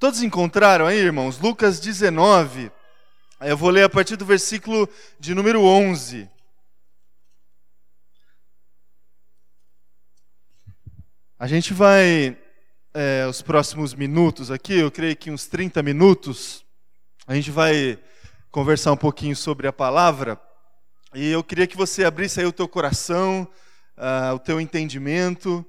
Todos encontraram aí, irmãos? Lucas 19. Eu vou ler a partir do versículo de número 11. A gente vai, é, os próximos minutos aqui, eu creio que uns 30 minutos, a gente vai conversar um pouquinho sobre a palavra. E eu queria que você abrisse aí o teu coração, uh, o teu entendimento.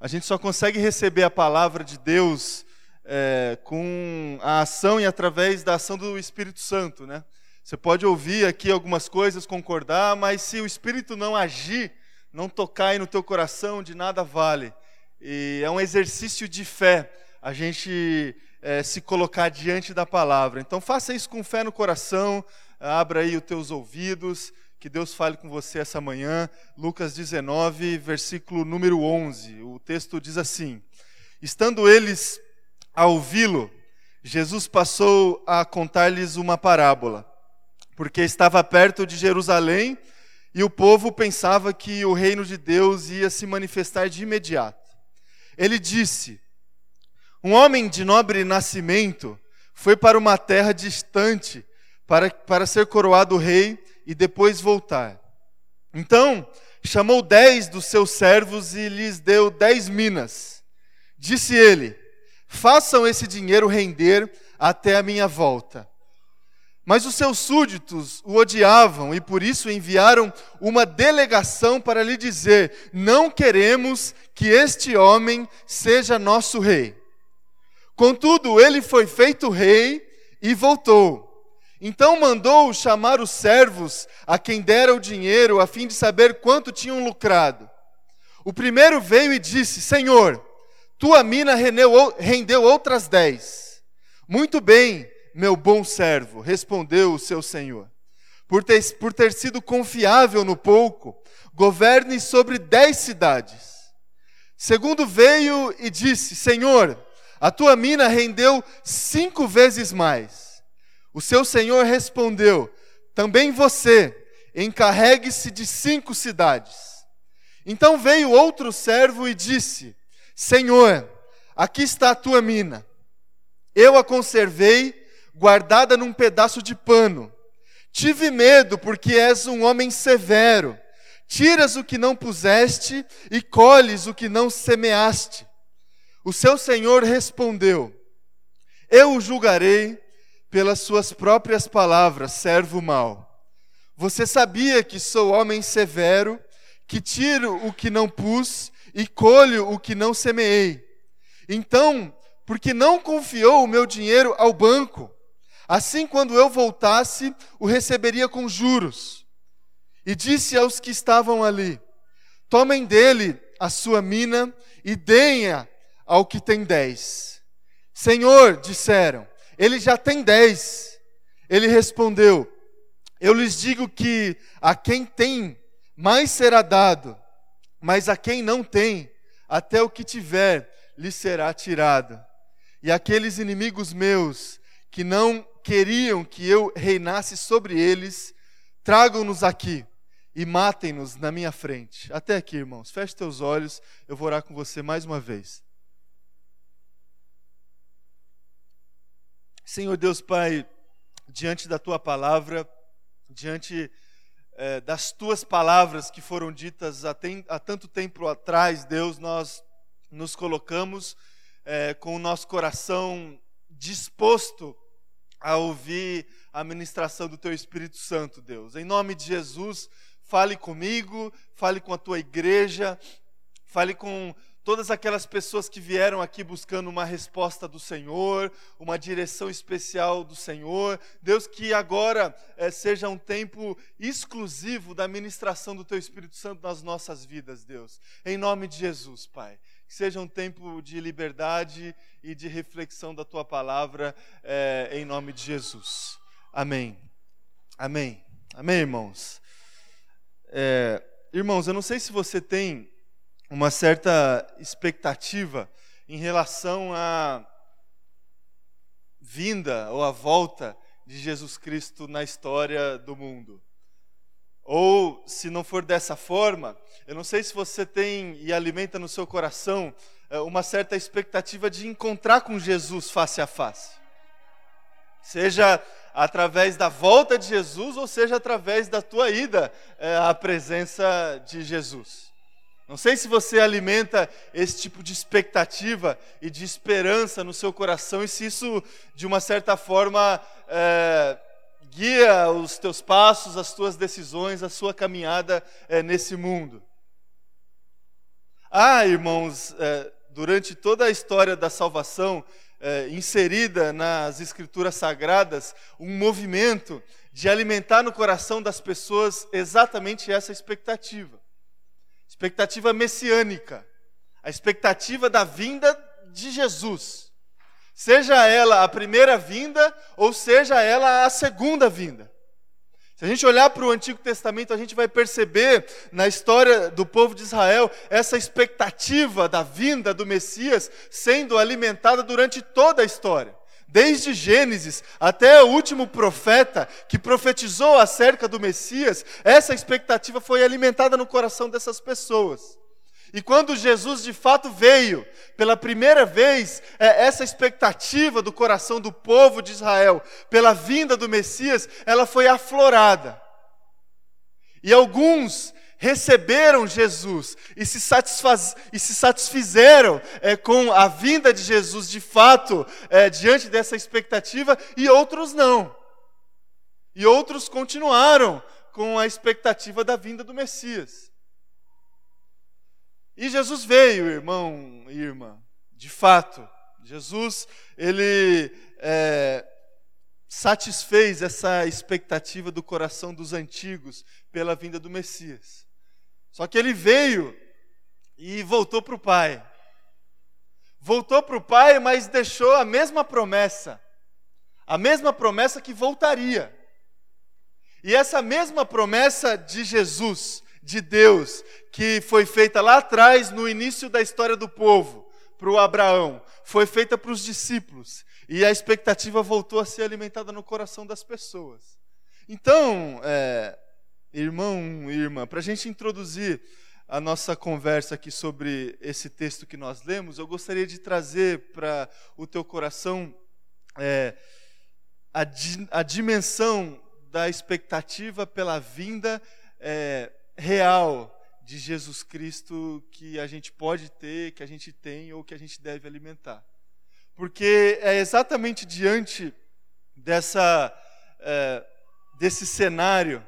A gente só consegue receber a palavra de Deus é, com a ação e através da ação do Espírito Santo, né? Você pode ouvir aqui algumas coisas, concordar, mas se o Espírito não agir, não tocar aí no teu coração, de nada vale. E é um exercício de fé a gente é, se colocar diante da palavra. Então faça isso com fé no coração, abra aí os teus ouvidos, que Deus fale com você essa manhã. Lucas 19, versículo número 11. O texto diz assim: Estando eles a ouvi-lo, Jesus passou a contar-lhes uma parábola, porque estava perto de Jerusalém e o povo pensava que o reino de Deus ia se manifestar de imediato. Ele disse: Um homem de nobre nascimento foi para uma terra distante para, para ser coroado rei e depois voltar. Então chamou dez dos seus servos e lhes deu dez minas. Disse ele: façam esse dinheiro render até a minha volta. Mas os seus súditos o odiavam e por isso enviaram uma delegação para lhe dizer: Não queremos que este homem seja nosso rei. Contudo, ele foi feito rei e voltou. Então mandou chamar os servos a quem dera o dinheiro, a fim de saber quanto tinham lucrado. O primeiro veio e disse: Senhor, tua mina rendeu outras dez. Muito bem, meu bom servo, respondeu o seu senhor. Por ter, por ter sido confiável no pouco, governe sobre dez cidades. Segundo veio e disse: Senhor, a tua mina rendeu cinco vezes mais. O seu senhor respondeu: Também você, encarregue-se de cinco cidades. Então veio outro servo e disse: Senhor, aqui está a tua mina. Eu a conservei guardada num pedaço de pano. Tive medo, porque és um homem severo. Tiras o que não puseste e colhes o que não semeaste. O seu senhor respondeu: Eu o julgarei pelas suas próprias palavras, servo mau. Você sabia que sou homem severo, que tiro o que não pus e colho o que não semeei. Então, porque não confiou o meu dinheiro ao banco, assim quando eu voltasse, o receberia com juros. E disse aos que estavam ali: Tomem dele a sua mina e deem-a ao que tem dez. Senhor, disseram, ele já tem dez. Ele respondeu: Eu lhes digo que a quem tem, mais será dado, mas a quem não tem, até o que tiver lhe será tirado. E aqueles inimigos meus que não queriam que eu reinasse sobre eles, tragam-nos aqui e matem-nos na minha frente. Até aqui, irmãos. Feche teus olhos, eu vou orar com você mais uma vez. Senhor Deus Pai, diante da tua palavra, diante é, das tuas palavras que foram ditas há, tem, há, tanto tempo atrás, Deus, nós nos colocamos é, com o nosso coração disposto a ouvir a ministração do Teu Espírito Santo, Deus. Em nome de Jesus, fale comigo, fale com a tua igreja, fale com todas aquelas pessoas que vieram aqui buscando uma resposta do Senhor, uma direção especial do Senhor. Deus, que agora é, seja um tempo exclusivo da ministração do Teu Espírito Santo nas nossas vidas, Deus. Em nome de Jesus, Pai. Que seja um tempo de liberdade e de reflexão da Tua palavra, é, em nome de Jesus. Amém. Amém. Amém, irmãos. É, irmãos, eu não sei se você tem uma certa expectativa em relação à vinda ou à volta de Jesus Cristo na história do mundo. Ou, se não for dessa forma, eu não sei se você tem e alimenta no seu coração é, uma certa expectativa de encontrar com Jesus face a face. Seja através da volta de Jesus, ou seja através da tua ida é, à presença de Jesus. Não sei se você alimenta esse tipo de expectativa e de esperança no seu coração e se isso, de uma certa forma, é, guia os teus passos, as tuas decisões, a sua caminhada é, nesse mundo. Ah, irmãos, é, durante toda a história da salvação, é, inserida nas escrituras sagradas, um movimento de alimentar no coração das pessoas exatamente essa expectativa expectativa messiânica, a expectativa da vinda de Jesus. Seja ela a primeira vinda ou seja ela a segunda vinda. Se a gente olhar para o Antigo Testamento, a gente vai perceber na história do povo de Israel essa expectativa da vinda do Messias sendo alimentada durante toda a história. Desde Gênesis até o último profeta que profetizou acerca do Messias, essa expectativa foi alimentada no coração dessas pessoas. E quando Jesus de fato veio, pela primeira vez, é, essa expectativa do coração do povo de Israel, pela vinda do Messias, ela foi aflorada. E alguns receberam Jesus e se, satisfaz, e se satisfizeram é, com a vinda de Jesus de fato, é, diante dessa expectativa, e outros não. E outros continuaram com a expectativa da vinda do Messias. E Jesus veio, irmão e irmã, de fato. Jesus, ele é, satisfez essa expectativa do coração dos antigos pela vinda do Messias. Só que ele veio e voltou para o Pai. Voltou para o Pai, mas deixou a mesma promessa. A mesma promessa que voltaria. E essa mesma promessa de Jesus, de Deus, que foi feita lá atrás, no início da história do povo, para o Abraão, foi feita para os discípulos. E a expectativa voltou a ser alimentada no coração das pessoas. Então, é, irmão e irmã, para a gente introduzir a nossa conversa aqui sobre esse texto que nós lemos, eu gostaria de trazer para o teu coração é, a, di, a, dimensão da expectativa pela vinda é, real de Jesus Cristo que a gente pode ter, que a gente tem ou que a gente deve alimentar. Porque é exatamente diante dessa, é, desse cenário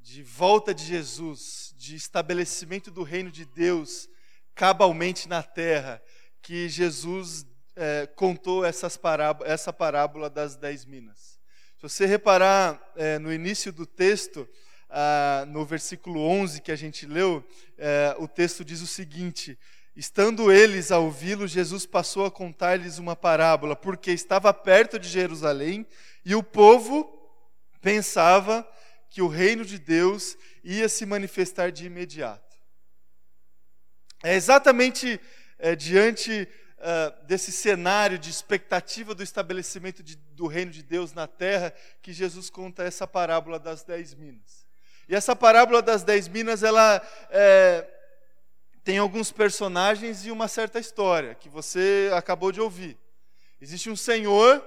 de volta de Jesus, de estabelecimento do reino de Deus cabalmente na terra, que Jesus é, contou parábola, essa parábola das dez minas. Se você reparar é, no início do texto, ah, no versículo 11 que a gente leu, é, o texto diz o seguinte: Estando eles a ouvi-lo, Jesus passou a contar-lhes uma parábola, porque estava perto de Jerusalém e o povo pensava que o reino de Deus ia se manifestar de imediato. É exatamente é, diante uh, desse cenário de expectativa do estabelecimento de, do reino de Deus na terra que Jesus conta essa parábola das dez minas. E essa parábola das dez minas, ela é, tem alguns personagens e uma certa história que você acabou de ouvir. Existe um senhor,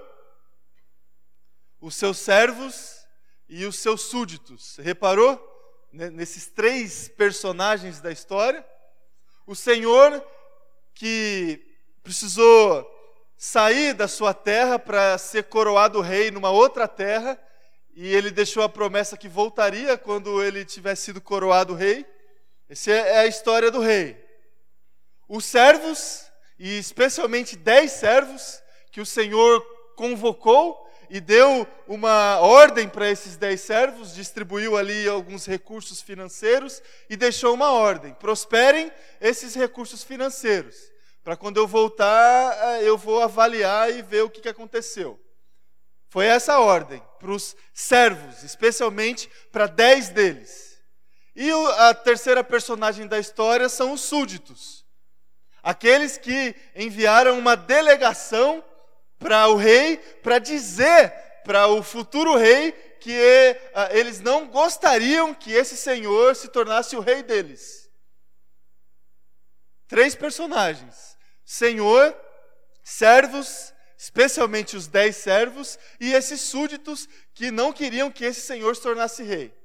os seus servos e os seus súditos. Reparou? Nesses três personagens da história. O Senhor que precisou sair da sua terra para ser coroado rei numa outra terra, e ele deixou a promessa que voltaria quando ele tivesse sido coroado rei. Essa é a história do rei. Os servos, e especialmente dez servos, que o Senhor convocou e deu uma ordem para esses dez servos, distribuiu ali alguns recursos financeiros e deixou uma ordem: prosperem esses recursos financeiros, para quando eu voltar eh, eu vou avaliar e ver o que, que aconteceu. Foi essa a ordem para os servos, especialmente para dez deles. E a terceira personagem da história são os súditos, aqueles que enviaram uma delegação para o rei, para dizer para o futuro rei que uh, eles não gostariam que esse senhor se tornasse o rei deles. três personagens: Senhor, servos, especialmente os dez servos, e esses súditos que não queriam que esse Senhor se tornasse rei.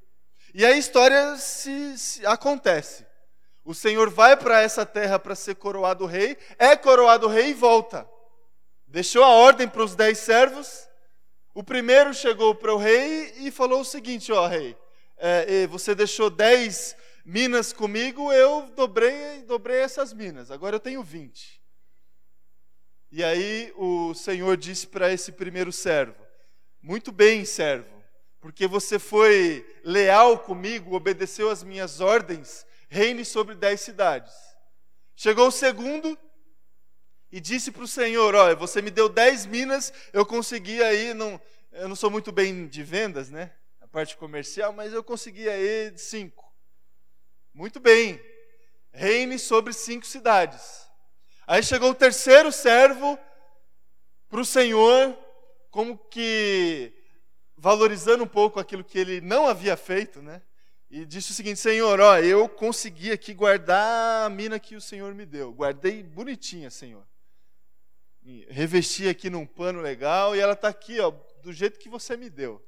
E a história se, se acontece. O Senhor vai para essa terra para ser coroado rei, é coroado rei e volta. Deixou a ordem para os dez servos. O primeiro chegou para o rei e falou o seguinte: Ó, rei, é, você deixou dez minas comigo, eu dobrei, dobrei essas minas, agora eu tenho vinte. E aí o Senhor disse para esse primeiro servo: Muito bem, servo, porque você foi leal comigo, obedeceu às minhas ordens reine sobre dez cidades. Chegou o segundo e disse para o Senhor: Olha, você me deu dez minas, eu consegui aí, não, eu não sou muito bem de vendas, né? A parte comercial, mas eu consegui aí cinco. Muito bem, reine sobre cinco cidades. Aí chegou o terceiro servo para o Senhor, como que valorizando um pouco aquilo que ele não havia feito, né? e disse o seguinte: Senhor, ó, eu consegui aqui guardar a mina que o Senhor me deu. Guardei bonitinha, Senhor. E revesti aqui num pano legal e ela está aqui, ó, do jeito que você me deu.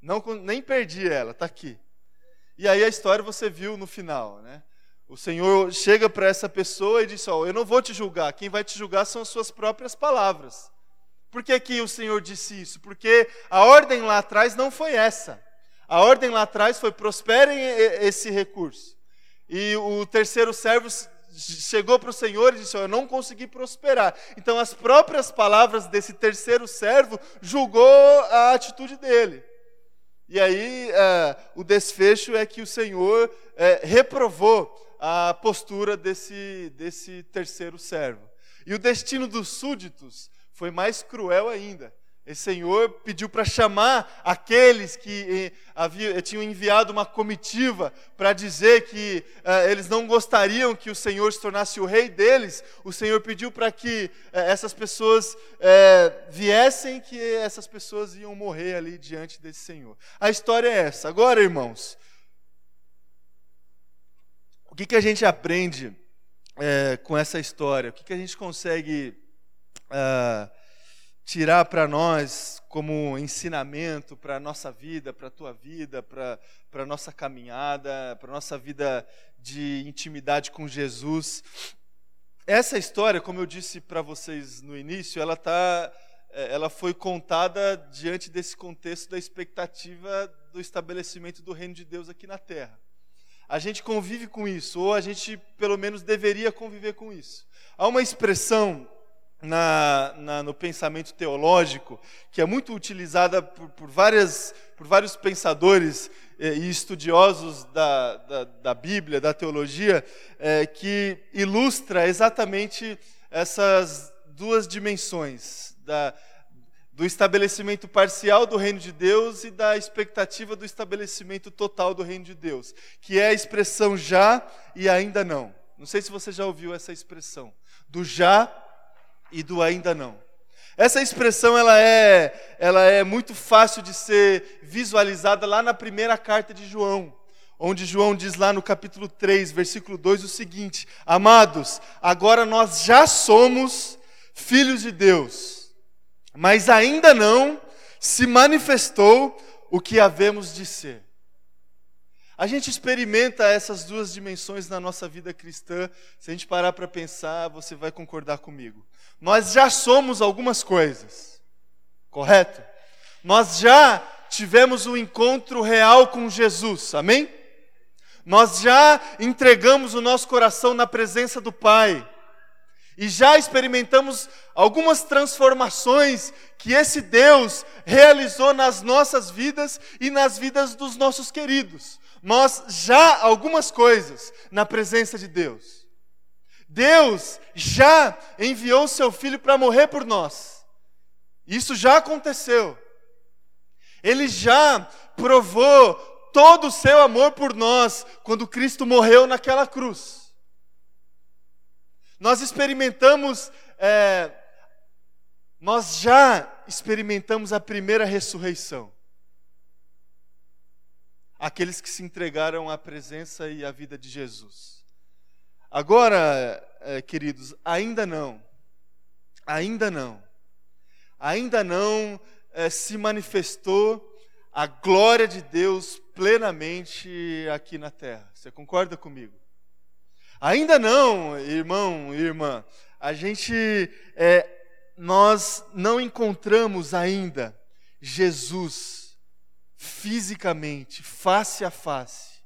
Não, nem perdi ela, está aqui. E aí a história você viu no final, né? O Senhor chega para essa pessoa e diz: Ó, eu não vou te julgar, quem vai te julgar são as suas próprias palavras. Por que, que o Senhor disse isso? Porque a ordem lá atrás não foi essa. A ordem lá atrás foi: prosperem esse recurso. E o terceiro servo chegou para o Senhor e disse: Eu não consegui prosperar. Então, as próprias palavras desse terceiro servo julgou a atitude dele. E aí, é, o desfecho é que o Senhor é, reprovou a postura desse, desse terceiro servo. E o destino dos súditos foi mais cruel ainda. Esse Senhor pediu para chamar aqueles que eh, havia, eh, tinham enviado uma comitiva para dizer que eh, eles não gostariam que o Senhor se tornasse o rei deles. O Senhor pediu para que eh, essas pessoas eh, viessem, que essas pessoas iam morrer ali diante desse Senhor. A história é essa. Agora, irmãos, o que, que a gente aprende eh, com essa história? O que, que a gente consegue. Uh, tirar para nós como ensinamento para a nossa vida, para a tua vida, para a nossa caminhada, para a nossa vida de intimidade com Jesus. Essa história, como eu disse para vocês no início, ela, tá, é, ela foi contada diante desse contexto da expectativa do estabelecimento do reino de Deus aqui na terra. A gente convive com isso, ou a gente pelo menos deveria conviver com isso. Há uma expressão na, na, no pensamento teológico, que é muito utilizada por, por, várias, por vários pensadores eh, e estudiosos da, da, da, Bíblia, da teologia, eh, que ilustra exatamente essas duas dimensões, da, do estabelecimento parcial do reino de Deus e da expectativa do estabelecimento total do reino de Deus, que é a expressão já e ainda não. Não sei se você já ouviu essa expressão, do já e do ainda não. Essa expressão ela é, ela é muito fácil de ser visualizada lá na primeira carta de João, onde João diz lá no capítulo 3, versículo 2 o seguinte: Amados, agora nós já somos filhos de Deus, mas ainda não se manifestou o que havemos de ser. A gente experimenta essas duas dimensões na nossa vida cristã. Se a gente parar para pensar, você vai concordar comigo. Nós já somos algumas coisas, correto? Nós já tivemos um encontro real com Jesus, amém? Nós já entregamos o nosso coração na presença do Pai. E já experimentamos algumas transformações que esse Deus realizou nas nossas vidas e nas vidas dos nossos queridos nós já algumas coisas na presença de Deus. Deus já enviou seu filho para morrer por nós. Isso já aconteceu. Ele já provou todo o seu amor por nós quando Cristo morreu naquela cruz. Nós experimentamos, é, nós já experimentamos a primeira ressurreição aqueles que se entregaram à presença e à vida de Jesus. Agora, é, queridos, ainda não. Ainda não. Ainda não é, se manifestou a glória de Deus plenamente aqui na terra. Você concorda comigo? Ainda não, irmão, irmã. A gente, é, nós não encontramos ainda Jesus fisicamente, face a face.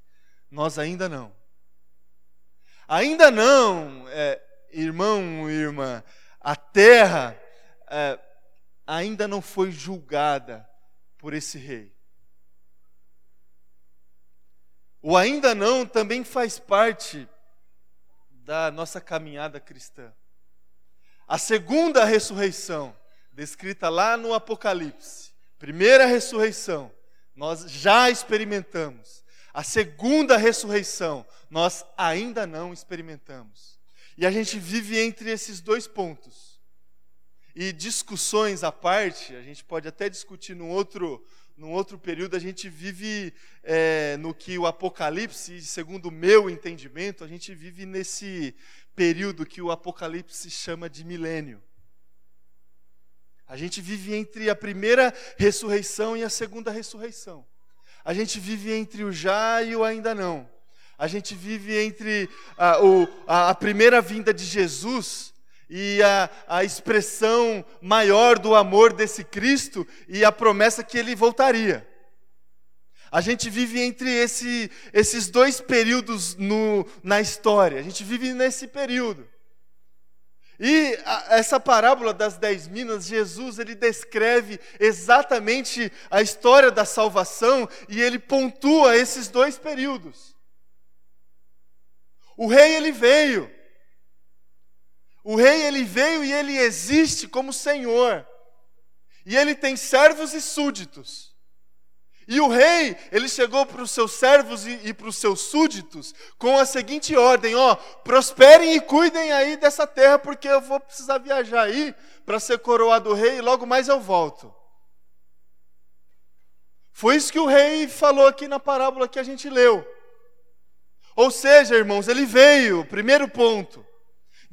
Nós ainda não. Ainda não, é, irmão, irmã, a terra é, ainda não foi julgada por esse rei. O ainda não também faz parte da nossa caminhada cristã. A segunda ressurreição, descrita lá no Apocalipse, primeira ressurreição, nós já experimentamos. A segunda ressurreição, nós ainda não experimentamos. E a gente vive entre esses dois pontos. E discussões à parte, a gente pode até discutir num outro, num outro período, a gente vive é, no que o Apocalipse, segundo o meu entendimento, a gente vive nesse período que o Apocalipse chama de milênio. A gente vive entre a primeira ressurreição e a segunda ressurreição. A gente vive entre o já e o ainda não. A gente vive entre a, o, a, a primeira vinda de Jesus e a, a expressão maior do amor desse Cristo e a promessa que ele voltaria. A gente vive entre esse, esses dois períodos no, na história. A gente vive nesse período. E a, essa parábola das dez minas, Jesus ele descreve exatamente a história da salvação e ele pontua esses dois períodos. O rei ele veio. O rei ele veio e ele existe como Senhor. E ele tem servos e súditos. E o rei, ele chegou para os seus servos e, e para os seus súditos com a seguinte ordem: ó, prosperem e cuidem aí dessa terra, porque eu vou precisar viajar aí para ser coroado rei e logo mais eu volto. Foi isso que o rei falou aqui na parábola que a gente leu. Ou seja, irmãos, ele veio, primeiro ponto,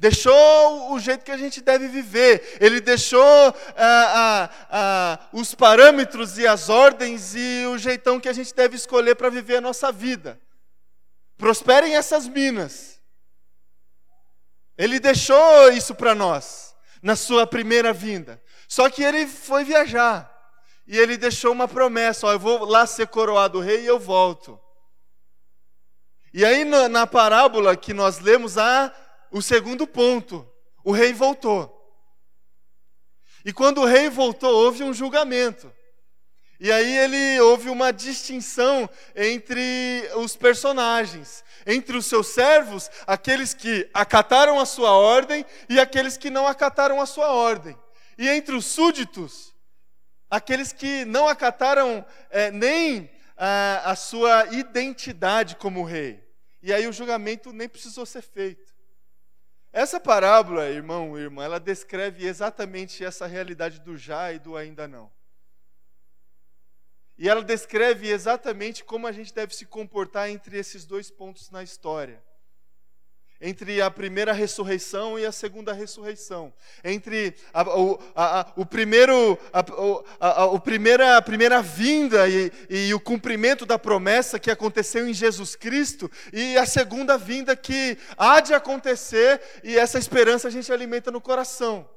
deixou o jeito que a gente deve viver, ele deixou ah, ah, ah, os parâmetros e as ordens e o jeitão que a gente deve escolher para viver a nossa vida. Prosperem essas minas. Ele deixou isso para nós na sua primeira vinda. Só que ele foi viajar e ele deixou uma promessa: ó, eu vou lá ser coroado rei e eu volto. E aí na, na parábola que nós lemos há o segundo ponto: o rei voltou. E quando o rei voltou, houve um julgamento. E aí ele houve uma distinção entre os personagens, entre os seus servos, aqueles que acataram a sua ordem e aqueles que não acataram a sua ordem. E entre os súditos, aqueles que não acataram é, nem a, a sua identidade como rei. E aí o julgamento nem precisou ser feito. Essa parábola, irmão irmã, ela descreve exatamente essa realidade do já e do ainda não. E ela descreve exatamente como a gente deve se comportar entre esses dois pontos na história entre a primeira ressurreição e a segunda ressurreição, entre a, o, a, a, o primeiro, a, primeira, a primeira vinda e, e, o cumprimento da promessa que aconteceu em Jesus Cristo e a segunda vinda que há de acontecer e essa esperança a gente alimenta no coração.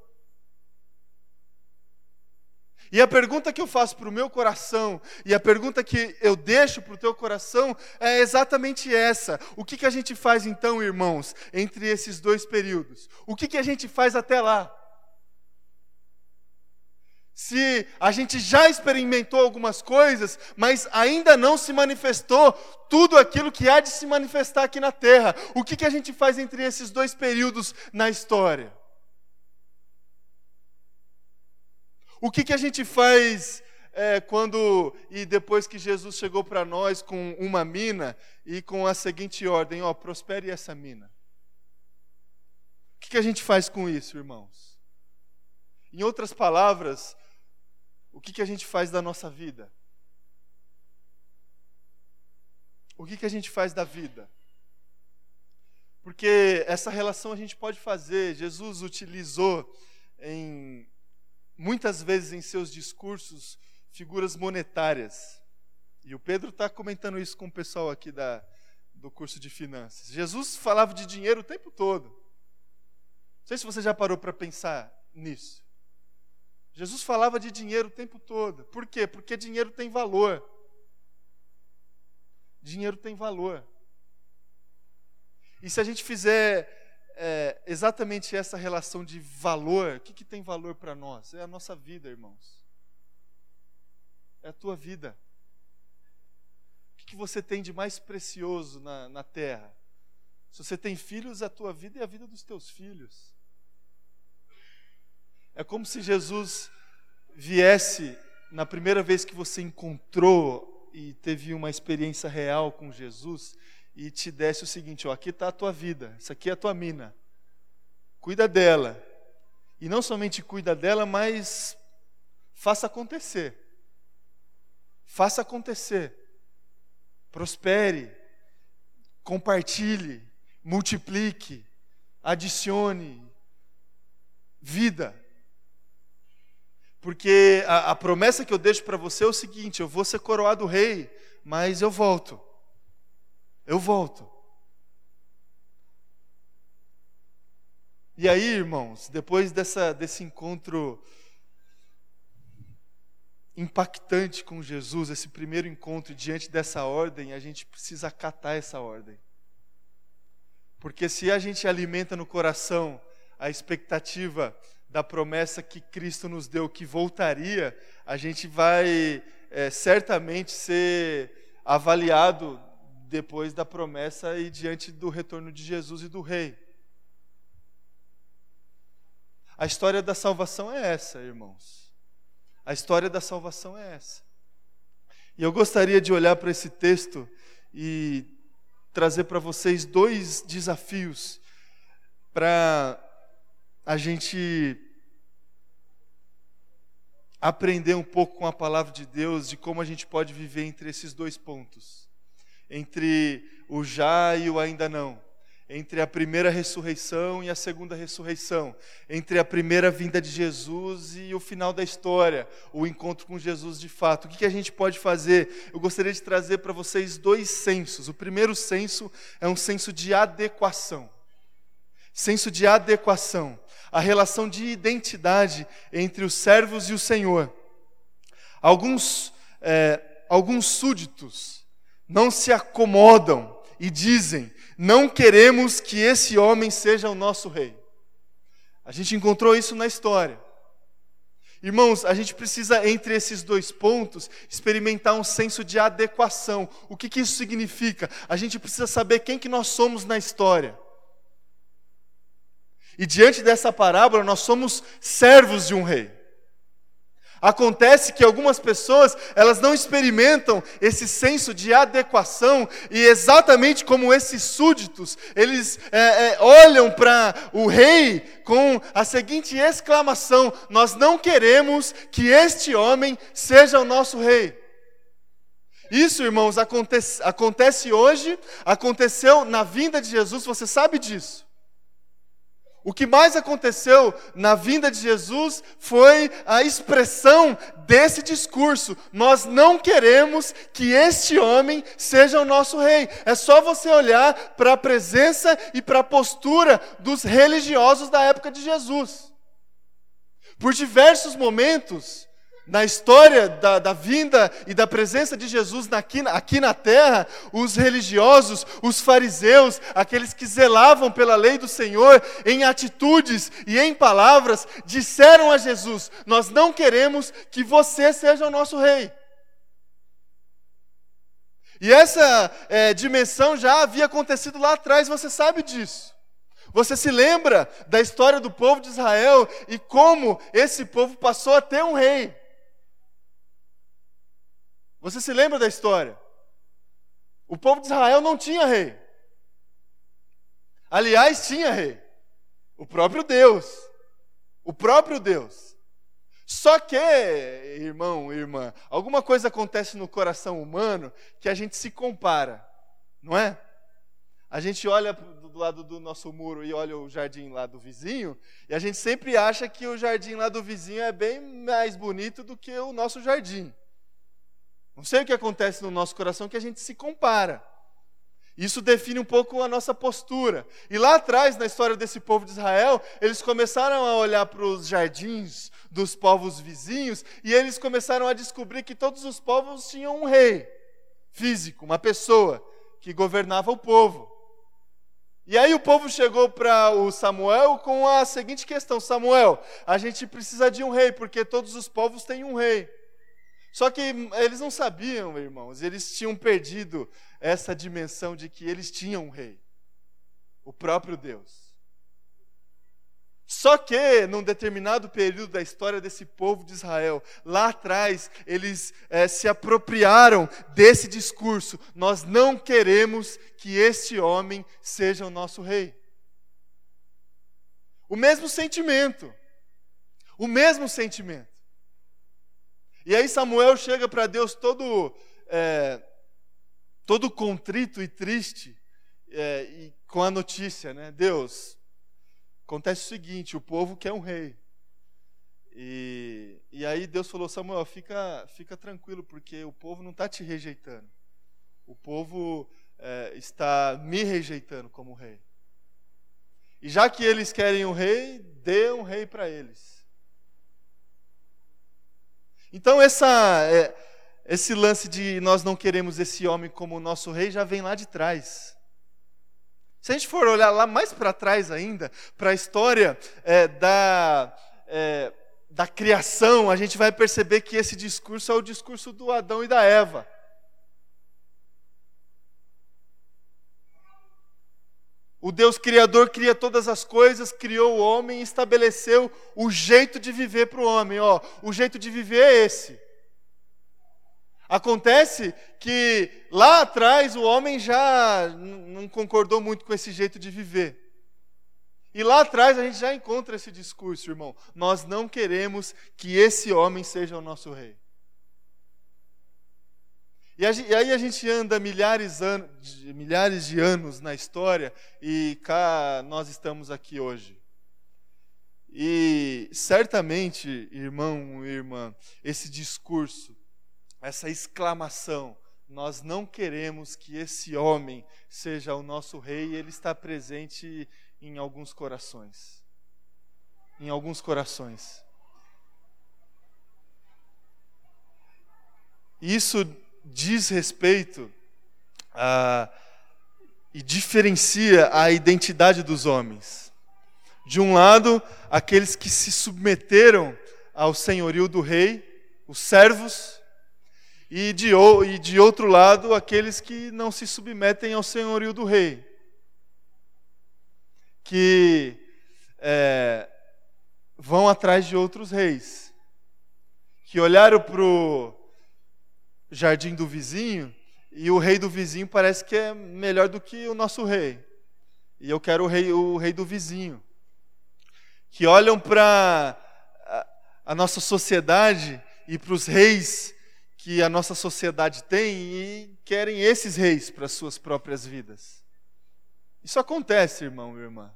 E a pergunta que eu faço para o meu coração, e a pergunta que eu deixo para o teu coração, é exatamente essa. O que, que a gente faz então, irmãos, entre esses dois períodos? O que, que a gente faz até lá? Se a gente já experimentou algumas coisas, mas ainda não se manifestou tudo aquilo que há de se manifestar aqui na terra, o que, que a gente faz entre esses dois períodos na história? O que, que a gente faz é, quando e depois que Jesus chegou para nós com uma mina e com a seguinte ordem: ó, prospere essa mina? O que, que a gente faz com isso, irmãos? Em outras palavras, o que, que a gente faz da nossa vida? O que, que a gente faz da vida? Porque essa relação a gente pode fazer. Jesus utilizou em muitas vezes em seus discursos figuras monetárias. E o Pedro está comentando isso com o pessoal aqui da, do curso de finanças. Jesus falava de dinheiro o tempo todo. Não sei se você já parou para pensar nisso. Jesus falava de dinheiro o tempo todo. Por quê? Porque dinheiro tem valor. Dinheiro tem valor. E se a gente fizer é, exatamente essa relação de valor, o que, que tem valor para nós? É a nossa vida, irmãos. É a tua vida. O que, que você tem de mais precioso na, na terra? Se você tem filhos, a tua vida é a vida dos teus filhos. É como se Jesus viesse na primeira vez que você encontrou e teve uma experiência real com Jesus e te desse o seguinte: ó, aqui está a tua vida, isso aqui é a tua mina, cuida dela. E não somente cuida dela, mas faça acontecer. Faça acontecer. Prospere, compartilhe, multiplique, adicione vida. Porque a, a promessa que eu deixo para você é o seguinte: eu vou ser coroado rei, mas eu volto. Eu volto. E aí, irmãos, depois dessa, desse encontro impactante com Jesus, esse primeiro encontro diante dessa ordem, a gente precisa acatar essa ordem. Porque se a gente alimenta no coração a expectativa da promessa que Cristo nos deu que voltaria, a gente vai é, certamente ser avaliado depois da promessa e diante do retorno de Jesus e do Rei. A história da salvação é essa, irmãos. A história da salvação é essa. E eu gostaria de olhar para esse texto e trazer para vocês dois desafios para a gente aprender um pouco com a palavra de Deus de como a gente pode viver entre esses dois pontos entre o já e o ainda não, entre a primeira ressurreição e a segunda ressurreição, entre a primeira vinda de Jesus e o final da história, o encontro com Jesus de fato. O que a gente pode fazer? Eu gostaria de trazer para vocês dois sensos. O primeiro senso é um senso de adequação. Senso de adequação, a relação de identidade entre os servos e o Senhor. Alguns, é, alguns súditos não se acomodam e dizem: não queremos que esse homem seja o nosso rei. A gente encontrou isso na história. Irmãos, a gente precisa, entre esses dois pontos, experimentar um senso de adequação. O que, que isso significa? A gente precisa saber quem que nós somos na história. E diante dessa parábola, nós somos servos de um rei. Acontece que algumas pessoas, elas não experimentam esse senso de adequação e exatamente como esses súditos, eles é, é, olham para o rei com a seguinte exclamação: Nós não queremos que este homem seja o nosso rei. Isso, irmãos, acontece, acontece hoje, aconteceu na vinda de Jesus, você sabe disso. O que mais aconteceu na vinda de Jesus foi a expressão desse discurso. Nós não queremos que este homem seja o nosso rei. É só você olhar para a presença e para a postura dos religiosos da época de Jesus. Por diversos momentos, na história da, da, vinda e da presença de Jesus aqui, aqui na terra, os religiosos, os fariseus, aqueles que zelavam pela lei do Senhor, em atitudes e em palavras, disseram a Jesus: Nós não queremos que você seja o nosso rei. E essa é, dimensão já havia acontecido lá atrás, você sabe disso. Você se lembra da história do povo de Israel e como esse povo passou a ter um rei. Você se lembra da história? O povo de Israel não tinha rei. Aliás, tinha rei. O próprio Deus. O próprio Deus. Só que, irmão, irmã, alguma coisa acontece no coração humano que a gente se compara, não é? A gente olha do lado do nosso muro e olha o jardim lá do vizinho, e a gente sempre acha que o jardim lá do vizinho é bem mais bonito do que o nosso jardim. Não sei o que acontece no nosso coração que a gente se compara. Isso define um pouco a nossa postura. E lá atrás, na história desse povo de Israel, eles começaram a olhar para os jardins dos povos vizinhos e eles começaram a descobrir que todos os povos tinham um rei físico, uma pessoa que governava o povo. E aí o povo chegou para o Samuel com a seguinte questão: Samuel, a gente precisa de um rei, porque todos os povos têm um rei. Só que eles não sabiam, irmãos, eles tinham perdido essa dimensão de que eles tinham um rei, o próprio Deus. Só que, num determinado período da história desse povo de Israel, lá atrás, eles é, se apropriaram desse discurso: nós não queremos que este homem seja o nosso rei. O mesmo sentimento. O mesmo sentimento. E aí Samuel chega para Deus todo, é, todo contrito e triste, é, e com a notícia, né? Deus, acontece o seguinte: o povo quer um rei. E, e aí Deus falou: Samuel, fica, fica tranquilo, porque o povo não está te rejeitando. O povo é, está me rejeitando como rei. E já que eles querem um rei, dê um rei para eles. Então, essa, é, esse lance de nós não queremos esse homem como nosso rei já vem lá de trás. Se a gente for olhar lá mais para trás ainda, para a história é, da, é, da criação, a gente vai perceber que esse discurso é o discurso do Adão e da Eva. O Deus Criador cria todas as coisas, criou o homem e estabeleceu o jeito de viver para o homem. Ó, o jeito de viver é esse. Acontece que lá atrás o homem já não concordou muito com esse jeito de viver. E lá atrás a gente já encontra esse discurso, irmão. Nós não queremos que esse homem seja o nosso rei. E, aí a gente anda milhares, milhares de anos na história e cá nós estamos aqui hoje. E certamente, irmão e irmã, esse discurso, essa exclamação, nós não queremos que esse homem seja o nosso rei, ele está presente em alguns corações. Em alguns corações. Isso diz respeito a, e diferencia a identidade dos homens. De um lado, aqueles que se submeteram ao senhorio do rei, os servos, e de, e de outro lado, aqueles que não se submetem ao senhorio do rei, que é, vão atrás de outros reis, que olharam para o jardim do vizinho e o rei do vizinho parece que é melhor do que o nosso rei. E eu quero o rei, o rei do vizinho. Que olham para a, nossa sociedade e para os reis que a nossa sociedade tem e querem esses reis para suas próprias vidas. Isso acontece, irmão e irmã.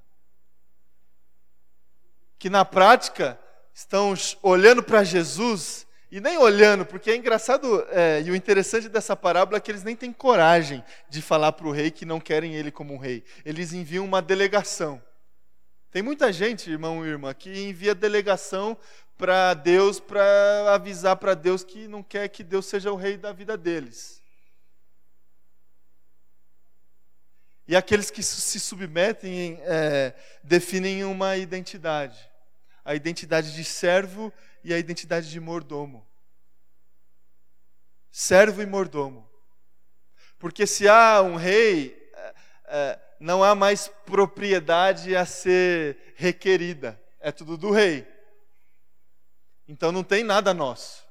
Que na prática estão olhando para Jesus e nem olhando, porque é engraçado, é, e o interessante dessa parábola é que eles nem têm coragem de falar para o rei que não querem ele como um rei. Eles enviam uma delegação. Tem muita gente, irmão e irmã, que envia delegação para Deus, para avisar para Deus que não quer que Deus seja o rei da vida deles. E aqueles que se submetem é, definem uma identidade a identidade de servo e a identidade de mordomo. Servo e mordomo. Porque se há um rei, é, é, não há mais propriedade a ser requerida, é tudo do rei. Então não tem nada nosso.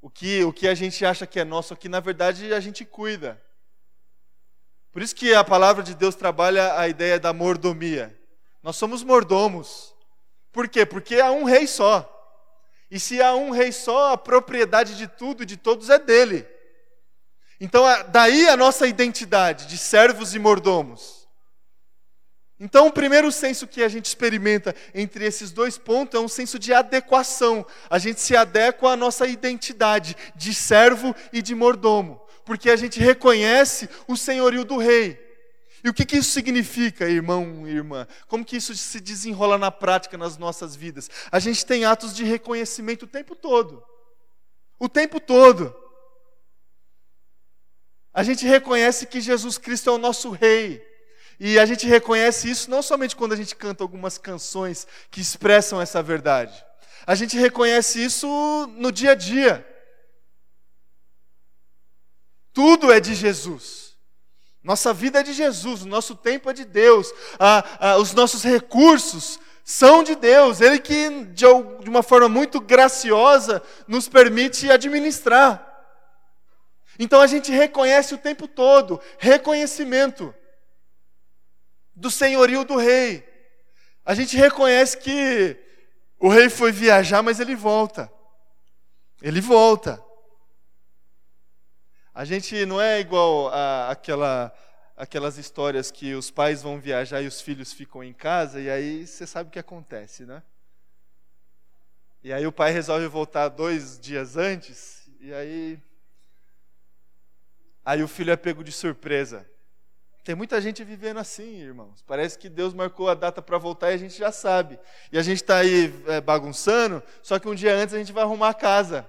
O que, o que a gente acha que é nosso aqui, na verdade, a gente cuida. Por isso que a palavra de Deus trabalha a ideia da mordomia. Nós somos mordomos. Por quê? Porque há um rei só. E se há um rei só, a propriedade de tudo e de todos é dele. Então, daí a nossa identidade de servos e mordomos. Então, o primeiro senso que a gente experimenta entre esses dois pontos é um senso de adequação. A gente se adequa à nossa identidade de servo e de mordomo, porque a gente reconhece o senhorio do rei. E o que, que isso significa, irmão e irmã? Como que isso se desenrola na prática nas nossas vidas? A gente tem atos de reconhecimento o tempo todo. O tempo todo. A gente reconhece que Jesus Cristo é o nosso Rei. E a gente reconhece isso não somente quando a gente canta algumas canções que expressam essa verdade. A gente reconhece isso no dia a dia. Tudo é de Jesus. Nossa vida é de Jesus, o nosso tempo é de Deus, ah, ah, os nossos recursos são de Deus, Ele que, de uma forma muito graciosa, nos permite administrar. Então a gente reconhece o tempo todo reconhecimento do senhorio do rei. A gente reconhece que o rei foi viajar, mas ele volta. Ele volta. A gente não é igual a, aquela, aquelas histórias que os pais vão viajar e os filhos ficam em casa, e aí você sabe o que acontece, né? E aí o pai resolve voltar dois dias antes, e aí Aí o filho é pego de surpresa. Tem muita gente vivendo assim, irmãos. Parece que Deus marcou a data para voltar e a gente já sabe. E a gente está aí é, bagunçando, só que um dia antes a gente vai arrumar a casa.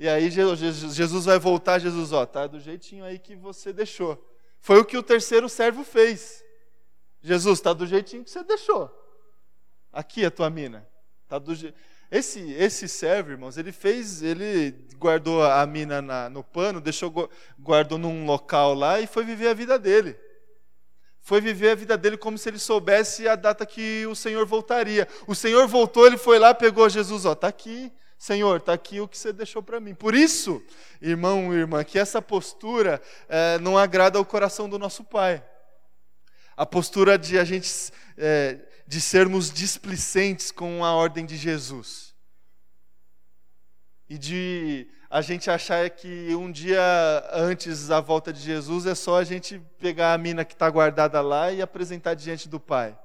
E aí Jesus vai voltar, Jesus, ó, tá do jeitinho aí que você deixou. Foi o que o terceiro servo fez. Jesus, está do jeitinho que você deixou. Aqui a tua mina. Tá do je... Esse, esse servo, irmãos, ele fez, ele guardou a mina na, no pano, deixou, guardou num local lá e foi viver a vida dele. Foi viver a vida dele como se ele soubesse a data que o Senhor voltaria. O Senhor voltou, ele foi lá, pegou Jesus, ó, tá aqui, Senhor, tá aqui o que você deixou para mim. Por isso, irmão e irmã, que essa postura é, não agrada ao coração do nosso Pai. A postura de a gente é, de sermos displicentes com a ordem de Jesus. E de a gente achar que um dia antes da volta de Jesus é só a gente pegar a mina que está guardada lá e apresentar diante do Pai.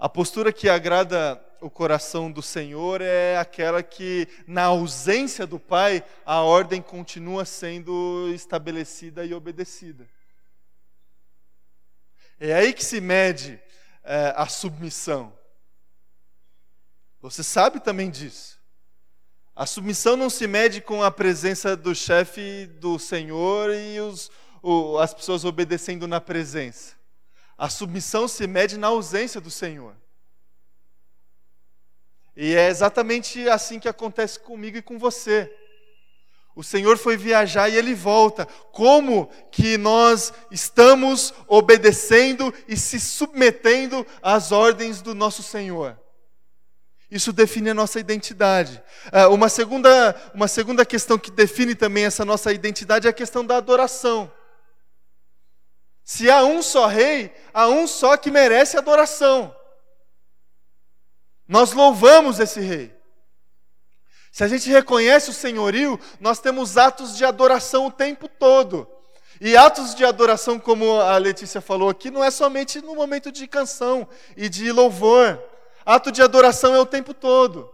A postura que agrada o coração do Senhor é aquela que, na ausência do Pai, a ordem continua sendo estabelecida e obedecida. É aí que se mede é, a submissão. Você sabe também disso. A submissão não se mede com a presença do chefe do Senhor e os, o, as pessoas obedecendo na presença. A submissão se mede na ausência do Senhor. E é exatamente assim que acontece comigo e com você. O Senhor foi viajar e ele volta. Como que nós estamos obedecendo e se submetendo às ordens do nosso Senhor? Isso define a nossa identidade. É, uma segunda, uma segunda questão que define também essa nossa identidade é a questão da adoração. Se há um só rei, há um só que merece adoração. Nós louvamos esse rei. Se a gente reconhece o senhorio, nós temos atos de adoração o tempo todo. E atos de adoração, como a Letícia falou aqui, não é somente no momento de canção e de louvor. Ato de adoração é o tempo todo.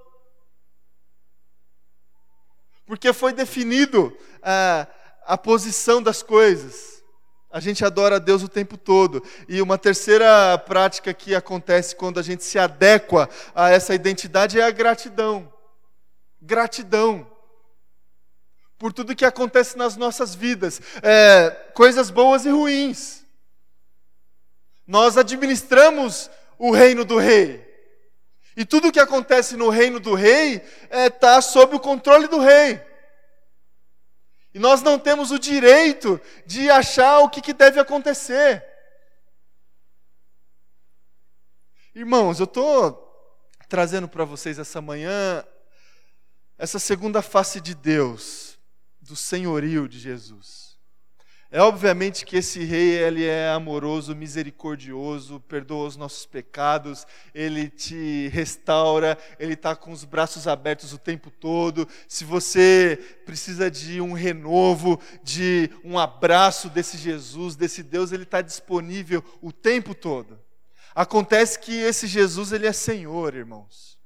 Porque foi definido a, a posição das coisas. A gente adora a Deus o tempo todo. E uma terceira prática que acontece quando a gente se adequa a essa identidade é a gratidão. Gratidão. Por tudo que acontece nas nossas vidas, é, coisas boas e ruins. Nós administramos o reino do rei. E tudo que acontece no reino do rei está é, tá sob o controle do rei. E nós não temos o direito de achar o que, que deve acontecer. Irmãos, eu estou trazendo para vocês essa manhã essa segunda face de Deus, do senhorio de Jesus. É obviamente que esse rei ele é amoroso, misericordioso, perdoa os nossos pecados, ele te restaura, ele está com os braços abertos o tempo todo. Se você precisa de um renovo, de um abraço desse Jesus, desse Deus, ele está disponível o tempo todo. Acontece que esse Jesus ele é Senhor, irmãos.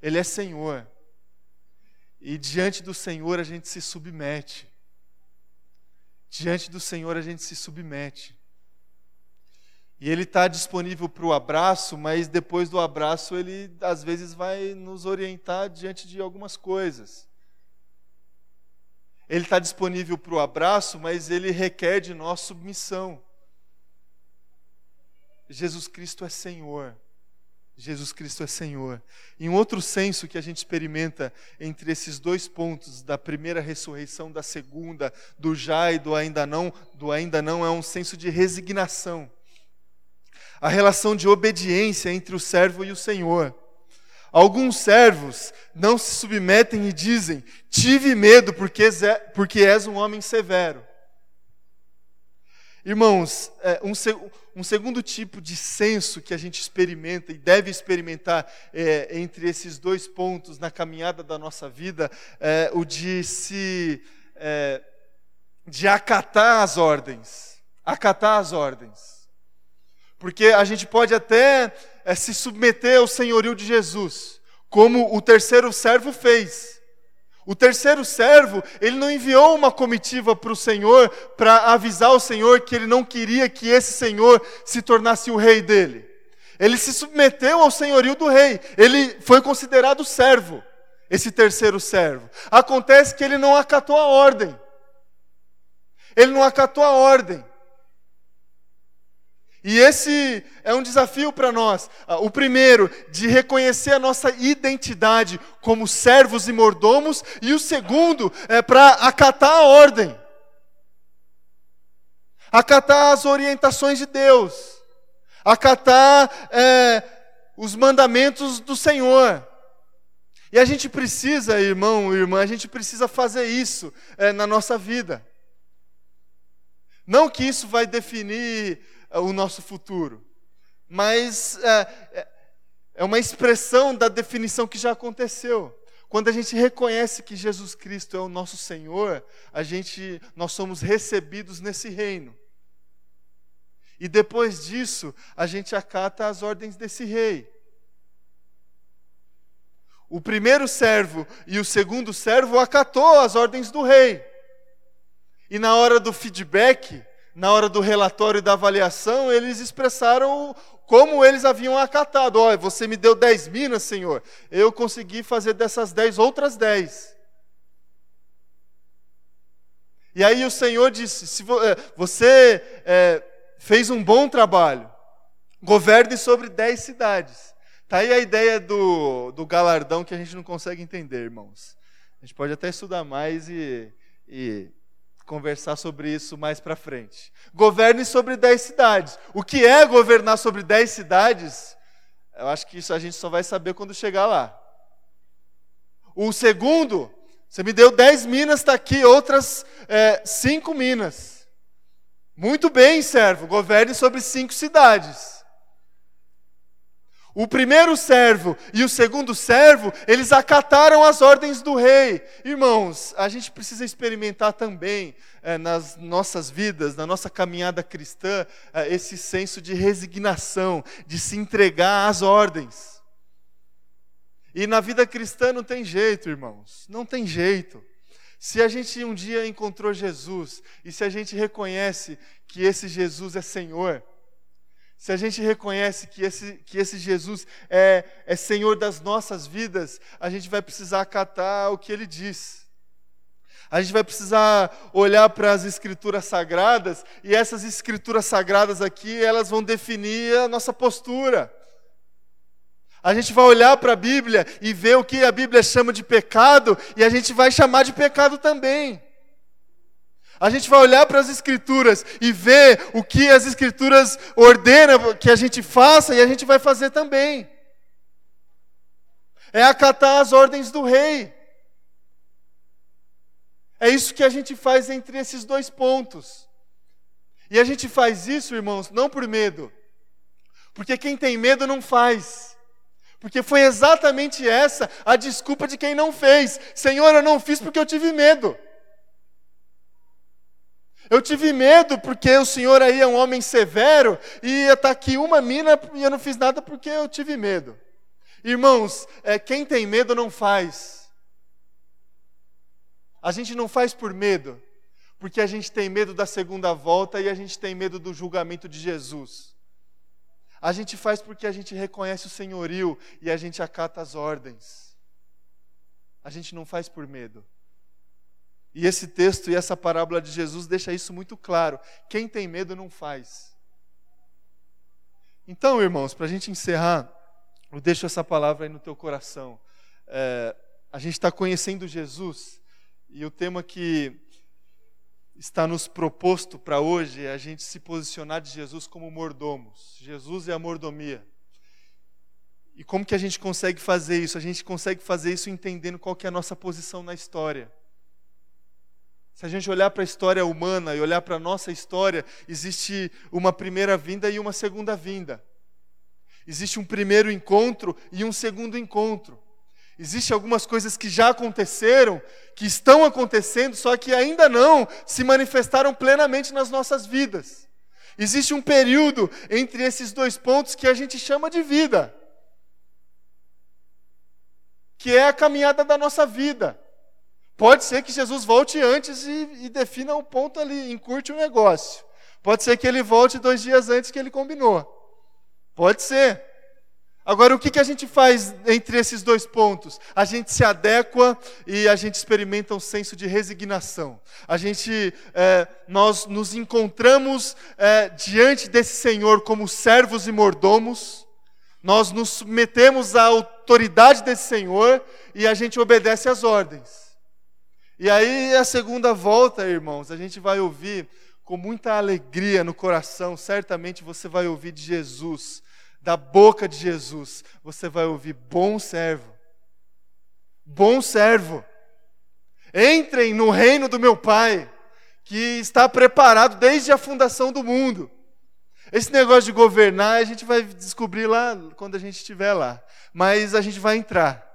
Ele é Senhor. E diante do Senhor a gente se submete. Diante do Senhor a gente se submete. E Ele está disponível para o abraço, mas depois do abraço Ele às vezes vai nos orientar diante de algumas coisas. Ele está disponível para o abraço, mas Ele requer de nós submissão. Jesus Cristo é Senhor. Jesus Cristo é Senhor. Em outro senso que a gente experimenta entre esses dois pontos, da primeira ressurreição, da segunda, do já e do ainda não, do ainda não é um senso de resignação. A relação de obediência entre o servo e o Senhor. Alguns servos não se submetem e dizem: Tive medo porque, és um homem severo. Irmãos, é, um, um, segundo tipo de senso que a gente experimenta e deve experimentar é, entre esses dois pontos na caminhada da nossa vida é o de se é, de acatar as ordens, acatar as ordens, porque a gente pode até é, se submeter ao senhorio de Jesus, como o terceiro servo fez. O terceiro servo, ele não enviou uma comitiva para o Senhor para avisar o Senhor que ele não queria que esse Senhor se tornasse o rei dele. Ele se submeteu ao senhorio do rei. Ele foi considerado servo, esse terceiro servo. Acontece que ele não acatou a ordem. Ele não acatou a ordem. E esse é um desafio para nós. Ah, o primeiro, de reconhecer a nossa identidade como servos e mordomos, e o segundo é para acatar a ordem. Acatar as orientações de Deus. Acatar é, os mandamentos do Senhor. E a gente precisa, irmão, irmã, a gente precisa fazer isso é, na nossa vida. Não que isso vai definir o nosso futuro, mas é, é, é uma expressão da definição que já aconteceu. Quando a gente reconhece que Jesus Cristo é o nosso Senhor, a gente, nós somos recebidos nesse reino. E depois disso, a gente acata as ordens desse rei. O primeiro servo e o segundo servo acatou as ordens do rei. E na hora do feedback, na hora do relatório da avaliação, eles expressaram como eles haviam acatado. Olha, você me deu 10 minas, Senhor. Eu consegui fazer dessas 10 outras 10. E aí o Senhor disse: se eh, você é, fez um bom trabalho, governe sobre 10 cidades. Está aí a ideia do, do galardão que a gente não consegue entender, irmãos. A gente pode até estudar mais e, e conversar sobre isso mais para frente. Governe sobre dez cidades. O que é governar sobre dez cidades? Eu acho que isso a gente só vai saber quando chegar lá. O segundo, você me deu dez minas, está aqui outras é, cinco minas. Muito bem, servo, governe sobre cinco cidades. O primeiro servo e o segundo servo, eles acataram as ordens do rei. Irmãos, a gente precisa experimentar também é, nas nossas vidas, na nossa caminhada cristã, é, esse senso de resignação, de se entregar às ordens. E na vida cristã não tem jeito, irmãos, não tem jeito. Se a gente um dia encontrou Jesus e se a gente reconhece que esse Jesus é Senhor, se a gente reconhece que esse, que esse Jesus é, é Senhor das nossas vidas, a gente vai precisar acatar o que ele diz. A gente vai precisar olhar para as escrituras sagradas, e essas escrituras sagradas aqui, elas vão definir a nossa postura. A gente vai olhar para a Bíblia e ver o que a Bíblia chama de pecado, e a gente vai chamar de pecado também. A gente vai olhar para as Escrituras e ver o que as Escrituras ordenam que a gente faça e a gente vai fazer também. É acatar as ordens do rei. É isso que a gente faz entre esses dois pontos. E a gente faz isso, irmãos, não por medo, porque quem tem medo não faz. Porque foi exatamente essa a desculpa de quem não fez. Senhor, eu não fiz porque eu tive medo. Eu tive medo porque o senhor aí é um homem severo e está aqui uma mina e eu não fiz nada porque eu tive medo. Irmãos, é, quem tem medo não faz. A gente não faz por medo, porque a gente tem medo da segunda volta e a gente tem medo do julgamento de Jesus. A gente faz porque a gente reconhece o senhorio e a gente acata as ordens. A gente não faz por medo. E esse texto e essa parábola de Jesus deixa isso muito claro. Quem tem medo não faz. Então, irmãos, para a gente encerrar, eu deixo essa palavra aí no teu coração. É, a gente está conhecendo Jesus e o tema que está nos proposto para hoje é a gente se posicionar de Jesus como mordomos. Jesus é a mordomia. E como que a gente consegue fazer isso? A gente consegue fazer isso entendendo qual que é a nossa posição na história. Se a gente olhar para a história humana e olhar para a nossa história, existe uma primeira vinda e uma segunda vinda. Existe um primeiro encontro e um segundo encontro. Existem algumas coisas que já aconteceram, que estão acontecendo, só que ainda não se manifestaram plenamente nas nossas vidas. Existe um período entre esses dois pontos que a gente chama de vida, que é a caminhada da nossa vida. Pode ser que Jesus volte antes e, e defina um ponto ali, encurte o negócio. Pode ser que ele volte dois dias antes que ele combinou. Pode ser. Agora, o que, que a gente faz entre esses dois pontos? A gente se adequa e a gente experimenta um senso de resignação. A gente, é, nós nos encontramos é, diante desse Senhor como servos e mordomos. Nós nos submetemos à autoridade desse Senhor e a gente obedece às ordens. E aí, a segunda volta, irmãos, a gente vai ouvir com muita alegria no coração, certamente você vai ouvir de Jesus, da boca de Jesus, você vai ouvir: bom servo, bom servo, entrem no reino do meu Pai, que está preparado desde a fundação do mundo. Esse negócio de governar a gente vai descobrir lá quando a gente estiver lá, mas a gente vai entrar.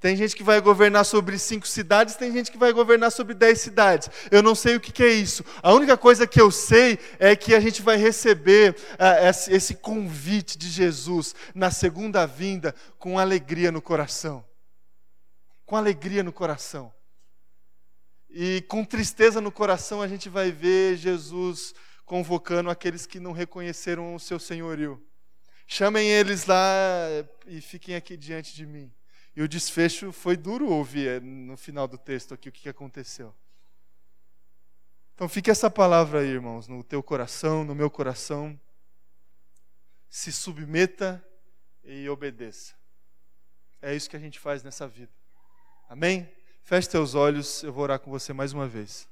Tem gente que vai governar sobre cinco cidades, tem gente que vai governar sobre dez cidades. Eu não sei o que, que é isso. A única coisa que eu sei é que a gente vai receber uh, esse, convite de Jesus na segunda vinda com alegria no coração. Com alegria no coração. E com tristeza no coração a gente vai ver Jesus convocando aqueles que não reconheceram o seu senhorio. Chamem eles lá e fiquem aqui diante de mim. E o desfecho foi duro ouvir é, no final do texto aqui o que aconteceu. Então fique essa palavra aí, irmãos, no teu coração, no meu coração. Se submeta e obedeça. É isso que a gente faz nessa vida. Amém? Feche teus olhos, eu vou orar com você mais uma vez.